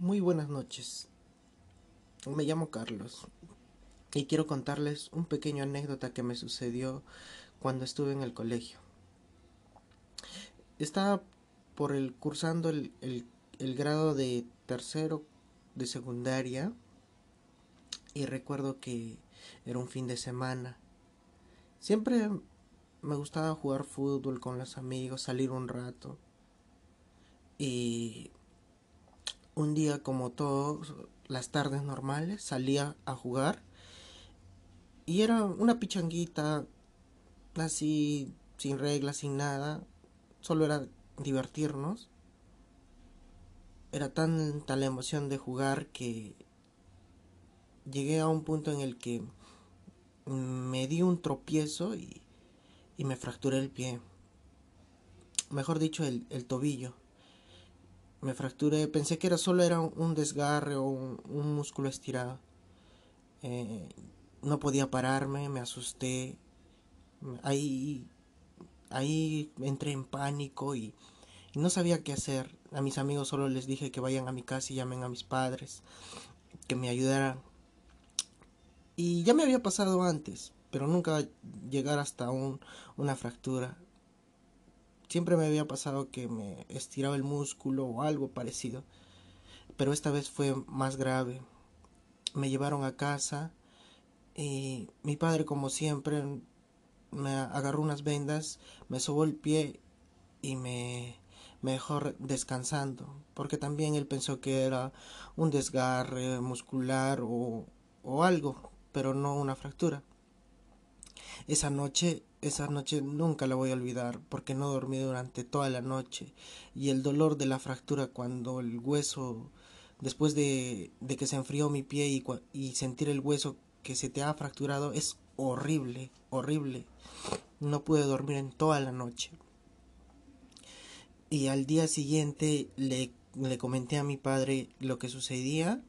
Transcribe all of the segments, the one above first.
Muy buenas noches. Me llamo Carlos y quiero contarles un pequeño anécdota que me sucedió cuando estuve en el colegio. Estaba por el cursando el, el grado de tercero de secundaria y recuerdo que era un fin de semana. Siempre me gustaba jugar fútbol con los amigos, salir un rato. Y un día como todos las tardes normales salía a jugar y era una pichanguita así sin reglas, sin nada, solo era divertirnos. Era tanta la emoción de jugar que llegué a un punto en el que me di un tropiezo y, me fracturé el pie. Mejor dicho, el tobillo me fracturé, pensé que era solo era un desgarre o un, músculo estirado. Eh, no podía pararme, me asusté. Ahí, ahí entré en pánico y, y, no sabía qué hacer. A mis amigos solo les dije que vayan a mi casa y llamen a mis padres, que me ayudaran. Y ya me había pasado antes, pero nunca llegar hasta un, una fractura. Siempre me había pasado que me estiraba el músculo o algo parecido, pero esta vez fue más grave. Me llevaron a casa y mi padre, como siempre, me agarró unas vendas, me sobó el pie y me, me dejó descansando, porque también él pensó que era un desgarre muscular o, o algo, pero no una fractura. Esa noche esa noche nunca la voy a olvidar porque no dormí durante toda la noche y el dolor de la fractura cuando el hueso, después de, que se enfrió mi pie y, y sentir el hueso que se te ha fracturado es horrible, horrible. No pude dormir en toda la noche. Y al día siguiente le, le comenté a mi padre lo que sucedía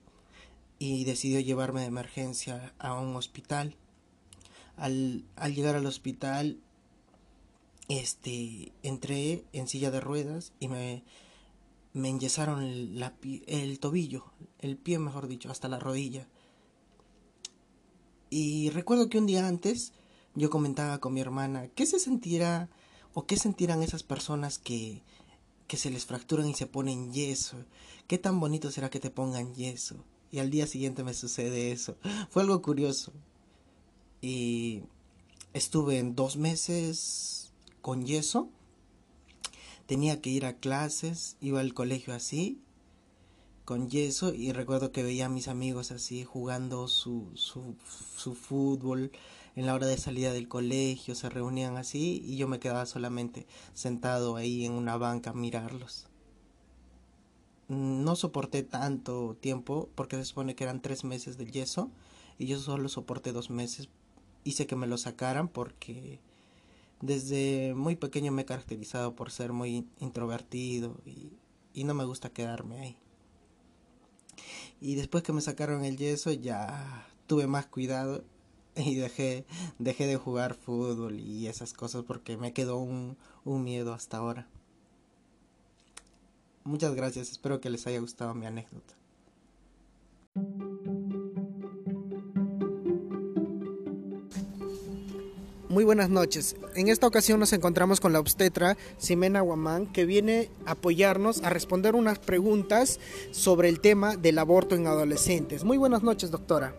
y decidió llevarme de emergencia a un hospital al, al llegar al hospital, este, entré en silla de ruedas y me, me enyesaron el, el tobillo, el pie mejor dicho, hasta la rodilla. Y recuerdo que un día antes yo comentaba con mi hermana, ¿qué se sentirá o qué sentirán esas personas que, que se les fracturan y se ponen yeso? ¿Qué tan bonito será que te pongan yeso? Y al día siguiente me sucede eso. Fue algo curioso. Y estuve en dos meses con yeso. Tenía que ir a clases, iba al colegio así, con yeso, y recuerdo que veía a mis amigos así jugando su, su, su fútbol en la hora de salida del colegio, se reunían así, y yo me quedaba solamente sentado ahí en una banca a mirarlos. No soporté tanto tiempo porque se supone que eran tres meses de yeso y yo solo soporté dos meses hice que me lo sacaran porque desde muy pequeño me he caracterizado por ser muy introvertido y, no me gusta quedarme ahí. Y después que me sacaron el yeso ya tuve más cuidado y dejé, dejé de jugar fútbol y esas cosas porque me quedó un, un miedo hasta ahora. Muchas gracias, espero que les haya gustado mi anécdota. Muy buenas noches. En esta ocasión nos encontramos con la obstetra Ximena Guamán, que viene a apoyarnos a responder unas preguntas sobre el tema del aborto en adolescentes. Muy buenas noches, doctora.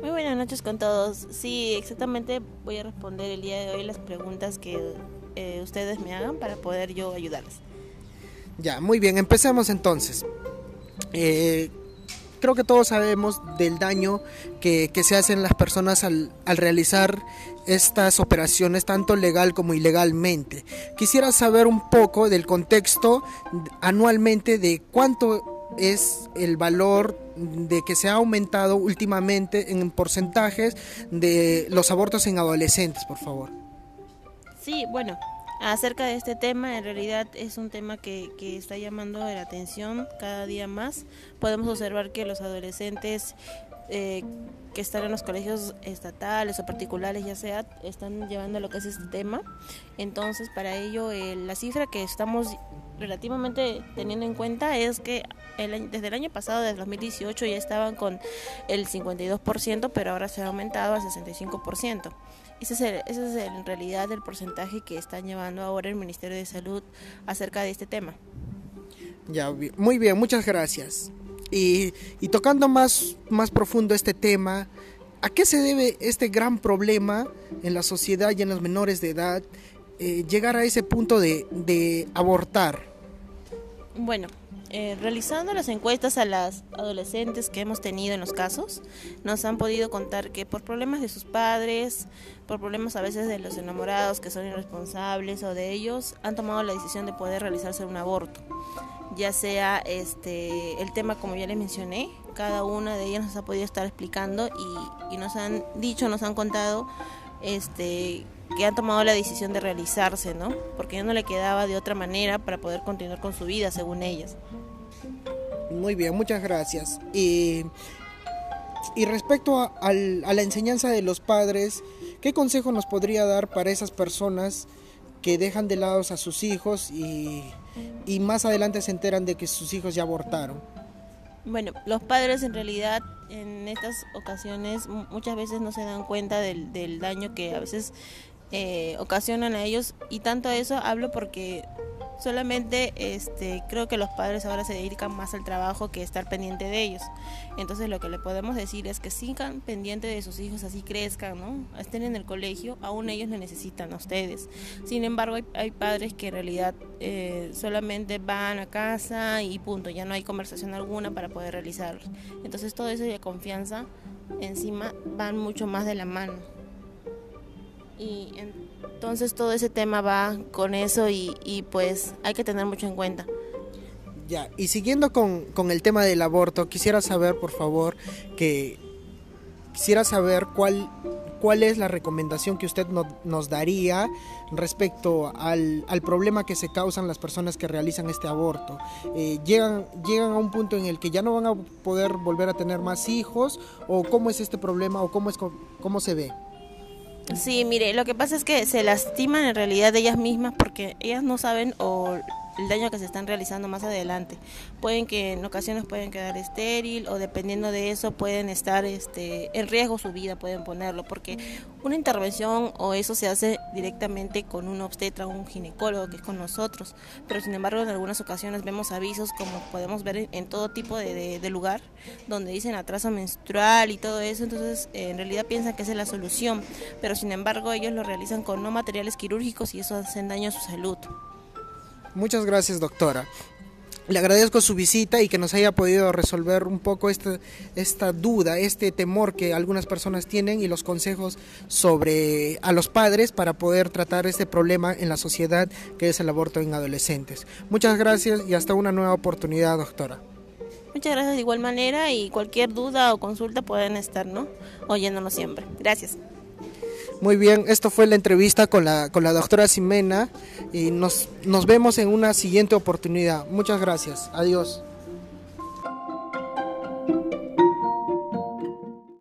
Muy buenas noches con todos. Sí, exactamente voy a responder el día de hoy las preguntas que eh, ustedes me hagan para poder yo ayudarles. Ya, muy bien, empecemos entonces. Eh, creo que todos sabemos del daño que, se hacen las personas al, realizar estas operaciones tanto legal como ilegalmente. Quisiera saber un poco del contexto anualmente de cuánto es el valor de que se ha aumentado últimamente en porcentajes de los abortos en adolescentes, por favor. Sí, bueno, acerca de este tema. En realidad es un tema que, está llamando la atención cada día más. Podemos observar que los adolescentes eh, que están en los colegios estatales o particulares, ya sea, están llevando lo que es este tema. Entonces, para ello, eh, la cifra que estamos relativamente teniendo en cuenta es que desde el año pasado, desde 2018, ya estaban con el 52%, pero ahora se ha aumentado al 65%. Ese es, ese es en realidad el porcentaje que está llevando ahora el Ministerio de Salud acerca de este tema. Ya, muy bien, muchas gracias. Y, tocando más, más profundo este tema, ¿a qué se debe este gran problema en la sociedad y en los menores de edad eh, llegar a ese punto de, de abortar? Bueno, eh, realizando las encuestas a las adolescentes que hemos tenido en los casos, nos han podido contar que por problemas de sus padres, por problemas a veces de los enamorados que son irresponsables o de ellos, han tomado la decisión de poder realizarse un aborto. Ya sea este el tema como ya les mencioné, cada una de ellas nos ha podido estar explicando y, y nos han dicho, nos han contado este que han tomado la decisión de realizarse, ¿no? Porque ya no le quedaba de otra manera para poder continuar con su vida, según ellas. Muy bien, muchas gracias. Y, y respecto a, la enseñanza de los padres, ¿qué consejo nos podría dar para esas personas que dejan de lado a sus hijos y, y más adelante se enteran de que sus hijos ya abortaron? Bueno, los padres en realidad en estas ocasiones muchas veces no se dan cuenta del, del daño que a veces eh, ocasionan a ellos. Y tanto eso hablo porque solamente este creo que los padres ahora se dedican más al trabajo que estar pendiente de ellos. Entonces lo que le podemos decir es que sigan pendiente de sus hijos así crezcan no estén en el colegio aún ellos le necesitan a ustedes. Sin embargo hay, padres que en realidad eh, solamente van a casa y punto ya no hay conversación alguna para poder realizarlo entonces todo eso de confianza encima van mucho más de la mano. Y entonces todo ese tema va con eso y, y pues hay que tener mucho en cuenta. Ya, y siguiendo con, con, el tema del aborto, quisiera saber, por favor, que quisiera saber cuál, cuál es la recomendación que usted no, nos daría respecto al, al, problema que se causan las personas que realizan este aborto. Eh, llegan, llegan a un punto en el que ya no van a poder volver a tener más hijos, o cómo es este problema, o cómo, es, cómo se ve. Sí, mire, lo que pasa es que se lastiman en realidad ellas mismas porque ellas no saben o el daño que se están realizando más adelante. Pueden que en ocasiones pueden quedar estéril o dependiendo de eso pueden estar este, en riesgo su vida, pueden ponerlo, porque una intervención o eso se hace directamente con un obstetra o un ginecólogo que es con nosotros, pero sin embargo en algunas ocasiones vemos avisos como podemos ver en, todo tipo de, lugar donde dicen atraso menstrual y todo eso, entonces en realidad piensan que esa es la solución, pero sin embargo ellos lo realizan con no materiales quirúrgicos y eso hace daño a su salud. Muchas gracias, doctora. Le agradezco su visita y que nos haya podido resolver un poco esta, esta duda, este temor que algunas personas tienen y los consejos sobre a los padres para poder tratar este problema en la sociedad que es el aborto en adolescentes. Muchas gracias y hasta una nueva oportunidad, doctora. Muchas gracias de igual manera y cualquier duda o consulta pueden estar, ¿no? Oyéndonos siempre. Gracias. Muy bien, esto fue la entrevista con la, con la doctora Ximena y nos, nos vemos en una siguiente oportunidad. Muchas gracias. Adiós.